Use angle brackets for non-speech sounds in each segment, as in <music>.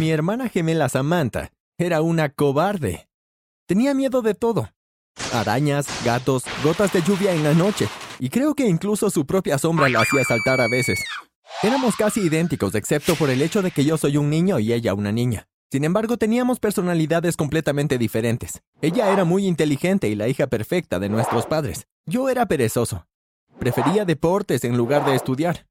Mi hermana gemela Samantha era una cobarde. Tenía miedo de todo. Arañas, gatos, gotas de lluvia en la noche, y creo que incluso su propia sombra la hacía saltar a veces. Éramos casi idénticos, excepto por el hecho de que yo soy un niño y ella una niña. Sin embargo, teníamos personalidades completamente diferentes. Ella era muy inteligente y la hija perfecta de nuestros padres. Yo era perezoso. Prefería deportes en lugar de estudiar.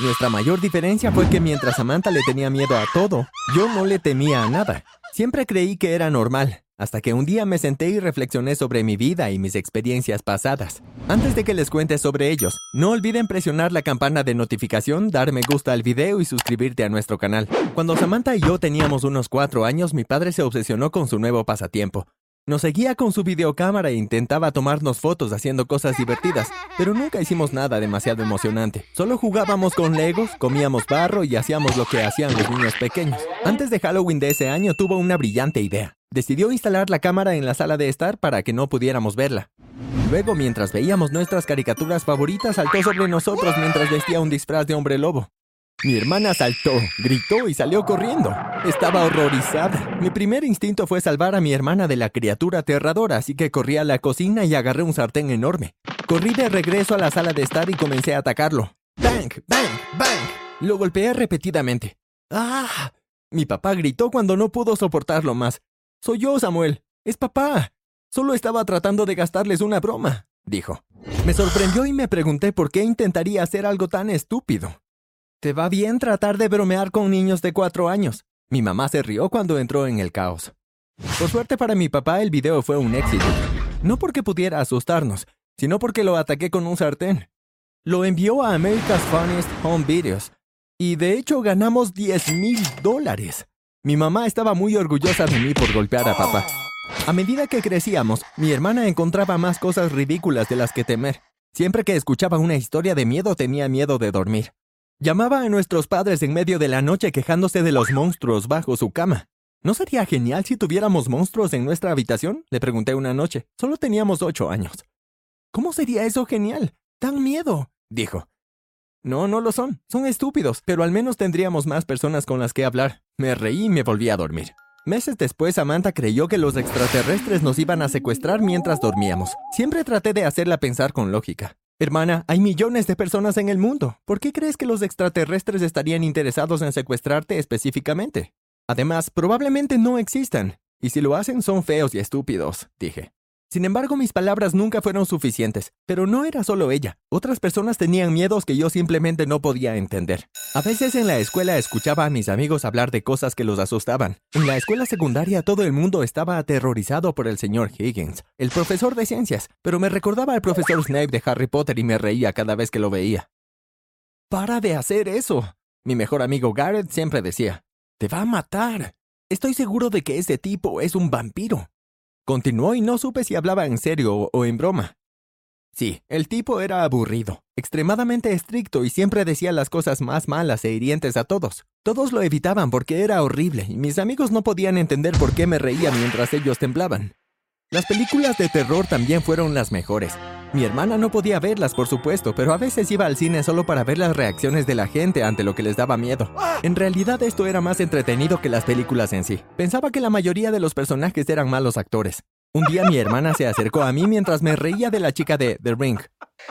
Nuestra mayor diferencia fue que mientras Samantha le tenía miedo a todo, yo no le temía a nada. Siempre creí que era normal, hasta que un día me senté y reflexioné sobre mi vida y mis experiencias pasadas. Antes de que les cuente sobre ellos, no olviden presionar la campana de notificación, dar me gusta al video y suscribirte a nuestro canal. Cuando Samantha y yo teníamos unos cuatro años, mi padre se obsesionó con su nuevo pasatiempo. Nos seguía con su videocámara e intentaba tomarnos fotos haciendo cosas divertidas, pero nunca hicimos nada demasiado emocionante. Solo jugábamos con legos, comíamos barro y hacíamos lo que hacían los niños pequeños. Antes de Halloween de ese año tuvo una brillante idea decidió instalar la cámara en la sala de estar para que no pudiéramos verla. Luego, mientras veíamos nuestras caricaturas favoritas, saltó sobre nosotros mientras vestía un disfraz de hombre lobo. Mi hermana saltó, gritó y salió corriendo. Estaba horrorizada. Mi primer instinto fue salvar a mi hermana de la criatura aterradora, así que corrí a la cocina y agarré un sartén enorme. Corrí de regreso a la sala de estar y comencé a atacarlo. ¡Bang! ¡Bang! ¡Bang! Lo golpeé repetidamente. ¡Ah! Mi papá gritó cuando no pudo soportarlo más. Soy yo, Samuel. Es papá. Solo estaba tratando de gastarles una broma, dijo. Me sorprendió y me pregunté por qué intentaría hacer algo tan estúpido. Te va bien tratar de bromear con niños de cuatro años. Mi mamá se rió cuando entró en el caos. Por suerte para mi papá el video fue un éxito. No porque pudiera asustarnos, sino porque lo ataqué con un sartén. Lo envió a America's Funniest Home Videos. Y de hecho ganamos 10 mil dólares. Mi mamá estaba muy orgullosa de mí por golpear a papá. A medida que crecíamos, mi hermana encontraba más cosas ridículas de las que temer. Siempre que escuchaba una historia de miedo tenía miedo de dormir. Llamaba a nuestros padres en medio de la noche quejándose de los monstruos bajo su cama. ¿No sería genial si tuviéramos monstruos en nuestra habitación? Le pregunté una noche. Solo teníamos ocho años. ¿Cómo sería eso genial? ¡Tan miedo! dijo. No, no lo son. Son estúpidos, pero al menos tendríamos más personas con las que hablar. Me reí y me volví a dormir. Meses después, Samantha creyó que los extraterrestres nos iban a secuestrar mientras dormíamos. Siempre traté de hacerla pensar con lógica. Hermana, hay millones de personas en el mundo. ¿Por qué crees que los extraterrestres estarían interesados en secuestrarte específicamente? Además, probablemente no existan. Y si lo hacen son feos y estúpidos, dije. Sin embargo, mis palabras nunca fueron suficientes, pero no era solo ella. Otras personas tenían miedos que yo simplemente no podía entender. A veces en la escuela escuchaba a mis amigos hablar de cosas que los asustaban. En la escuela secundaria todo el mundo estaba aterrorizado por el señor Higgins, el profesor de ciencias, pero me recordaba al profesor Snape de Harry Potter y me reía cada vez que lo veía. ¡Para de hacer eso! Mi mejor amigo Garrett siempre decía, Te va a matar. Estoy seguro de que ese tipo es un vampiro. Continuó y no supe si hablaba en serio o en broma. Sí, el tipo era aburrido, extremadamente estricto y siempre decía las cosas más malas e hirientes a todos. Todos lo evitaban porque era horrible y mis amigos no podían entender por qué me reía mientras ellos temblaban. Las películas de terror también fueron las mejores. Mi hermana no podía verlas, por supuesto, pero a veces iba al cine solo para ver las reacciones de la gente ante lo que les daba miedo. En realidad esto era más entretenido que las películas en sí. Pensaba que la mayoría de los personajes eran malos actores. Un día mi hermana se acercó a mí mientras me reía de la chica de The Ring.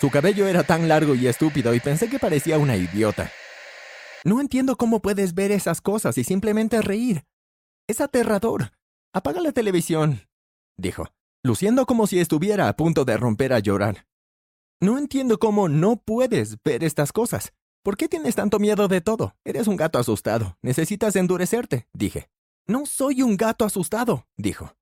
Su cabello era tan largo y estúpido y pensé que parecía una idiota. No entiendo cómo puedes ver esas cosas y simplemente reír. Es aterrador. Apaga la televisión, dijo luciendo como si estuviera a punto de romper a llorar. No entiendo cómo no puedes ver estas cosas. ¿Por qué tienes tanto miedo de todo? Eres un gato asustado. Necesitas endurecerte, dije. No soy un gato asustado, dijo.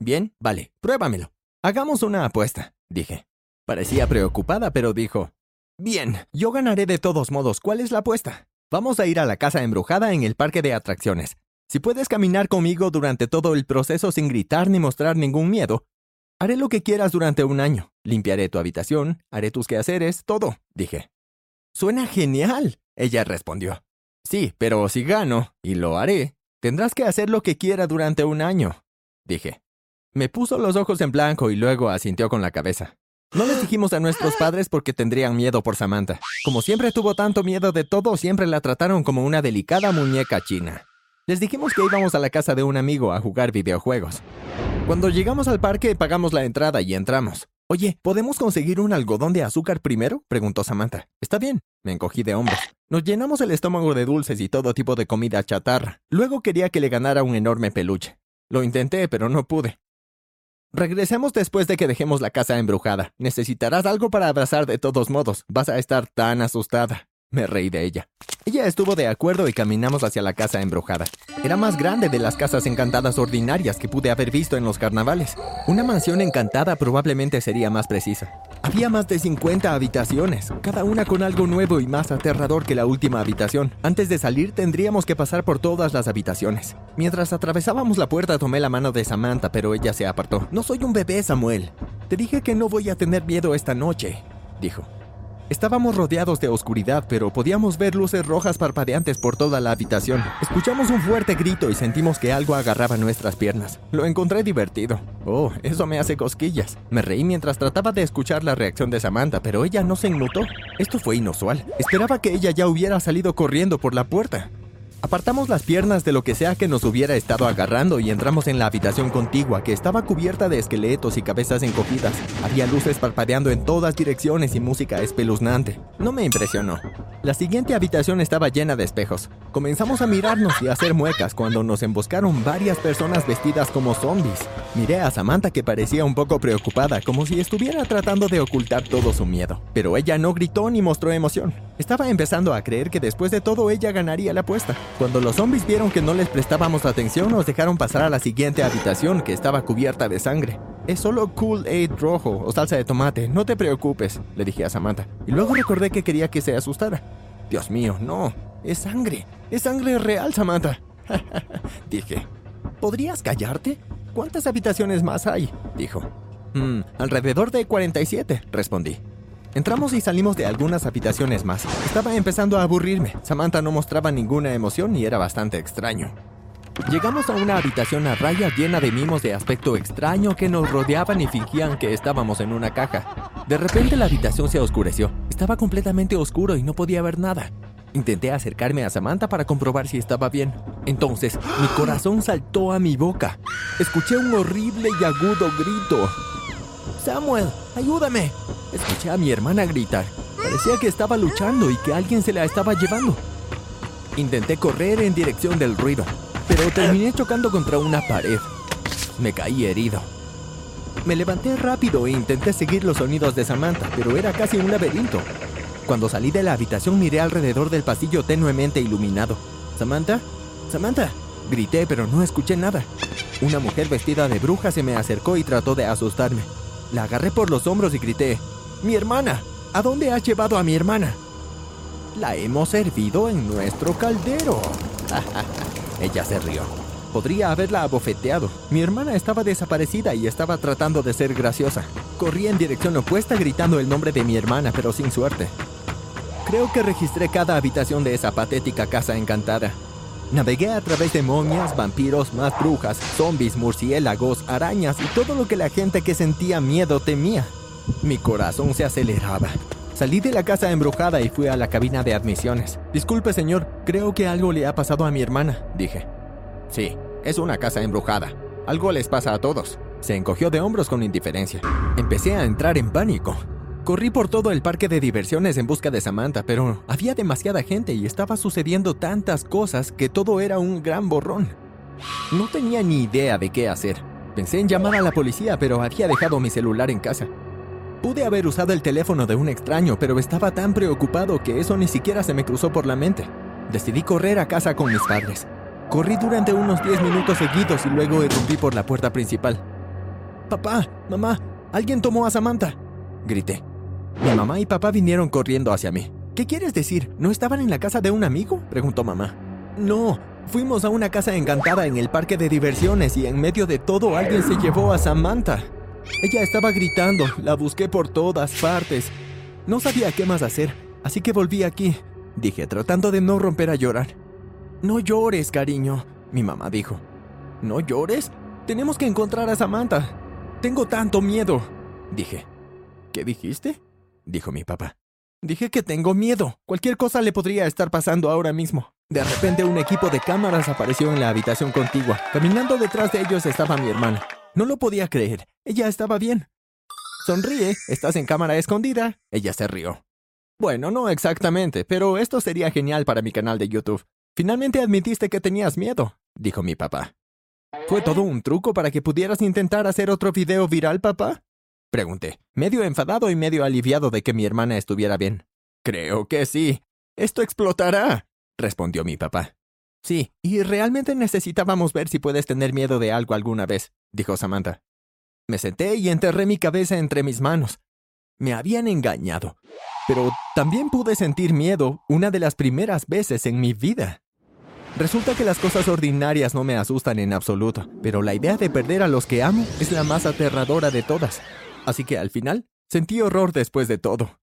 Bien, vale, pruébamelo. Hagamos una apuesta, dije. Parecía preocupada, pero dijo, Bien, yo ganaré de todos modos. ¿Cuál es la apuesta? Vamos a ir a la casa embrujada en el parque de atracciones. Si puedes caminar conmigo durante todo el proceso sin gritar ni mostrar ningún miedo, Haré lo que quieras durante un año. Limpiaré tu habitación, haré tus quehaceres, todo, dije. Suena genial, ella respondió. Sí, pero si gano, y lo haré, tendrás que hacer lo que quiera durante un año, dije. Me puso los ojos en blanco y luego asintió con la cabeza. No les dijimos a nuestros padres porque tendrían miedo por Samantha. Como siempre tuvo tanto miedo de todo, siempre la trataron como una delicada muñeca china. Les dijimos que íbamos a la casa de un amigo a jugar videojuegos. Cuando llegamos al parque, pagamos la entrada y entramos. Oye, ¿podemos conseguir un algodón de azúcar primero? preguntó Samantha. Está bien, me encogí de hombros. Nos llenamos el estómago de dulces y todo tipo de comida chatarra. Luego quería que le ganara un enorme peluche. Lo intenté, pero no pude. Regresemos después de que dejemos la casa embrujada. Necesitarás algo para abrazar de todos modos. Vas a estar tan asustada. Me reí de ella. Ella estuvo de acuerdo y caminamos hacia la casa embrujada. Era más grande de las casas encantadas ordinarias que pude haber visto en los carnavales. Una mansión encantada probablemente sería más precisa. Había más de 50 habitaciones, cada una con algo nuevo y más aterrador que la última habitación. Antes de salir tendríamos que pasar por todas las habitaciones. Mientras atravesábamos la puerta tomé la mano de Samantha, pero ella se apartó. No soy un bebé, Samuel. Te dije que no voy a tener miedo esta noche, dijo. Estábamos rodeados de oscuridad, pero podíamos ver luces rojas parpadeantes por toda la habitación. Escuchamos un fuerte grito y sentimos que algo agarraba nuestras piernas. Lo encontré divertido. Oh, eso me hace cosquillas. Me reí mientras trataba de escuchar la reacción de Samantha, pero ella no se inmutó. Esto fue inusual. Esperaba que ella ya hubiera salido corriendo por la puerta. Apartamos las piernas de lo que sea que nos hubiera estado agarrando y entramos en la habitación contigua que estaba cubierta de esqueletos y cabezas encogidas. Había luces parpadeando en todas direcciones y música espeluznante. No me impresionó. La siguiente habitación estaba llena de espejos. Comenzamos a mirarnos y a hacer muecas cuando nos emboscaron varias personas vestidas como zombies. Miré a Samantha que parecía un poco preocupada, como si estuviera tratando de ocultar todo su miedo. Pero ella no gritó ni mostró emoción. Estaba empezando a creer que después de todo ella ganaría la apuesta. Cuando los zombies vieron que no les prestábamos atención, nos dejaron pasar a la siguiente habitación que estaba cubierta de sangre. Es solo Kool-Aid rojo o salsa de tomate, no te preocupes, le dije a Samantha. Y luego recordé que quería que se asustara. Dios mío, no, es sangre, es sangre real, Samantha. <laughs> dije. ¿Podrías callarte? ¿Cuántas habitaciones más hay? dijo. Mm, alrededor de 47, respondí. Entramos y salimos de algunas habitaciones más. Estaba empezando a aburrirme. Samantha no mostraba ninguna emoción y era bastante extraño. Llegamos a una habitación a raya llena de mimos de aspecto extraño que nos rodeaban y fingían que estábamos en una caja. De repente la habitación se oscureció. Estaba completamente oscuro y no podía ver nada. Intenté acercarme a Samantha para comprobar si estaba bien. Entonces, mi corazón saltó a mi boca. Escuché un horrible y agudo grito. Samuel, ayúdame. Escuché a mi hermana gritar. Parecía que estaba luchando y que alguien se la estaba llevando. Intenté correr en dirección del ruido, pero terminé chocando contra una pared. Me caí herido. Me levanté rápido e intenté seguir los sonidos de Samantha, pero era casi un laberinto. Cuando salí de la habitación miré alrededor del pasillo tenuemente iluminado. ¿Samantha? ¿Samantha? Grité, pero no escuché nada. Una mujer vestida de bruja se me acercó y trató de asustarme. La agarré por los hombros y grité, ¡Mi hermana! ¿A dónde has llevado a mi hermana? La hemos servido en nuestro caldero. <laughs> Ella se rió. Podría haberla abofeteado. Mi hermana estaba desaparecida y estaba tratando de ser graciosa. Corrí en dirección opuesta gritando el nombre de mi hermana, pero sin suerte. Creo que registré cada habitación de esa patética casa encantada. Navegué a través de momias, vampiros, más brujas, zombies, murciélagos, arañas y todo lo que la gente que sentía miedo temía. Mi corazón se aceleraba. Salí de la casa embrujada y fui a la cabina de admisiones. Disculpe, señor, creo que algo le ha pasado a mi hermana, dije. Sí, es una casa embrujada. Algo les pasa a todos. Se encogió de hombros con indiferencia. Empecé a entrar en pánico. Corrí por todo el parque de diversiones en busca de Samantha, pero había demasiada gente y estaba sucediendo tantas cosas que todo era un gran borrón. No tenía ni idea de qué hacer. Pensé en llamar a la policía, pero había dejado mi celular en casa. Pude haber usado el teléfono de un extraño, pero estaba tan preocupado que eso ni siquiera se me cruzó por la mente. Decidí correr a casa con mis padres. Corrí durante unos 10 minutos seguidos y luego irrumpí por la puerta principal. Papá, mamá, alguien tomó a Samantha. Grité. Mi mamá y papá vinieron corriendo hacia mí. ¿Qué quieres decir? ¿No estaban en la casa de un amigo? preguntó mamá. No, fuimos a una casa encantada en el parque de diversiones y en medio de todo alguien se llevó a Samantha. Ella estaba gritando, la busqué por todas partes. No sabía qué más hacer, así que volví aquí, dije, tratando de no romper a llorar. No llores, cariño, mi mamá dijo. ¿No llores? Tenemos que encontrar a Samantha. Tengo tanto miedo, dije. ¿Qué dijiste? Dijo mi papá. Dije que tengo miedo. Cualquier cosa le podría estar pasando ahora mismo. De repente un equipo de cámaras apareció en la habitación contigua. Caminando detrás de ellos estaba mi hermana. No lo podía creer. Ella estaba bien. Sonríe, estás en cámara escondida. Ella se rió. Bueno, no exactamente, pero esto sería genial para mi canal de YouTube. Finalmente admitiste que tenías miedo, dijo mi papá. ¿Fue todo un truco para que pudieras intentar hacer otro video viral, papá? Pregunté, medio enfadado y medio aliviado de que mi hermana estuviera bien. Creo que sí. Esto explotará respondió mi papá. Sí, y realmente necesitábamos ver si puedes tener miedo de algo alguna vez, dijo Samantha. Me senté y enterré mi cabeza entre mis manos. Me habían engañado, pero también pude sentir miedo una de las primeras veces en mi vida. Resulta que las cosas ordinarias no me asustan en absoluto, pero la idea de perder a los que amo es la más aterradora de todas. Así que al final, sentí horror después de todo.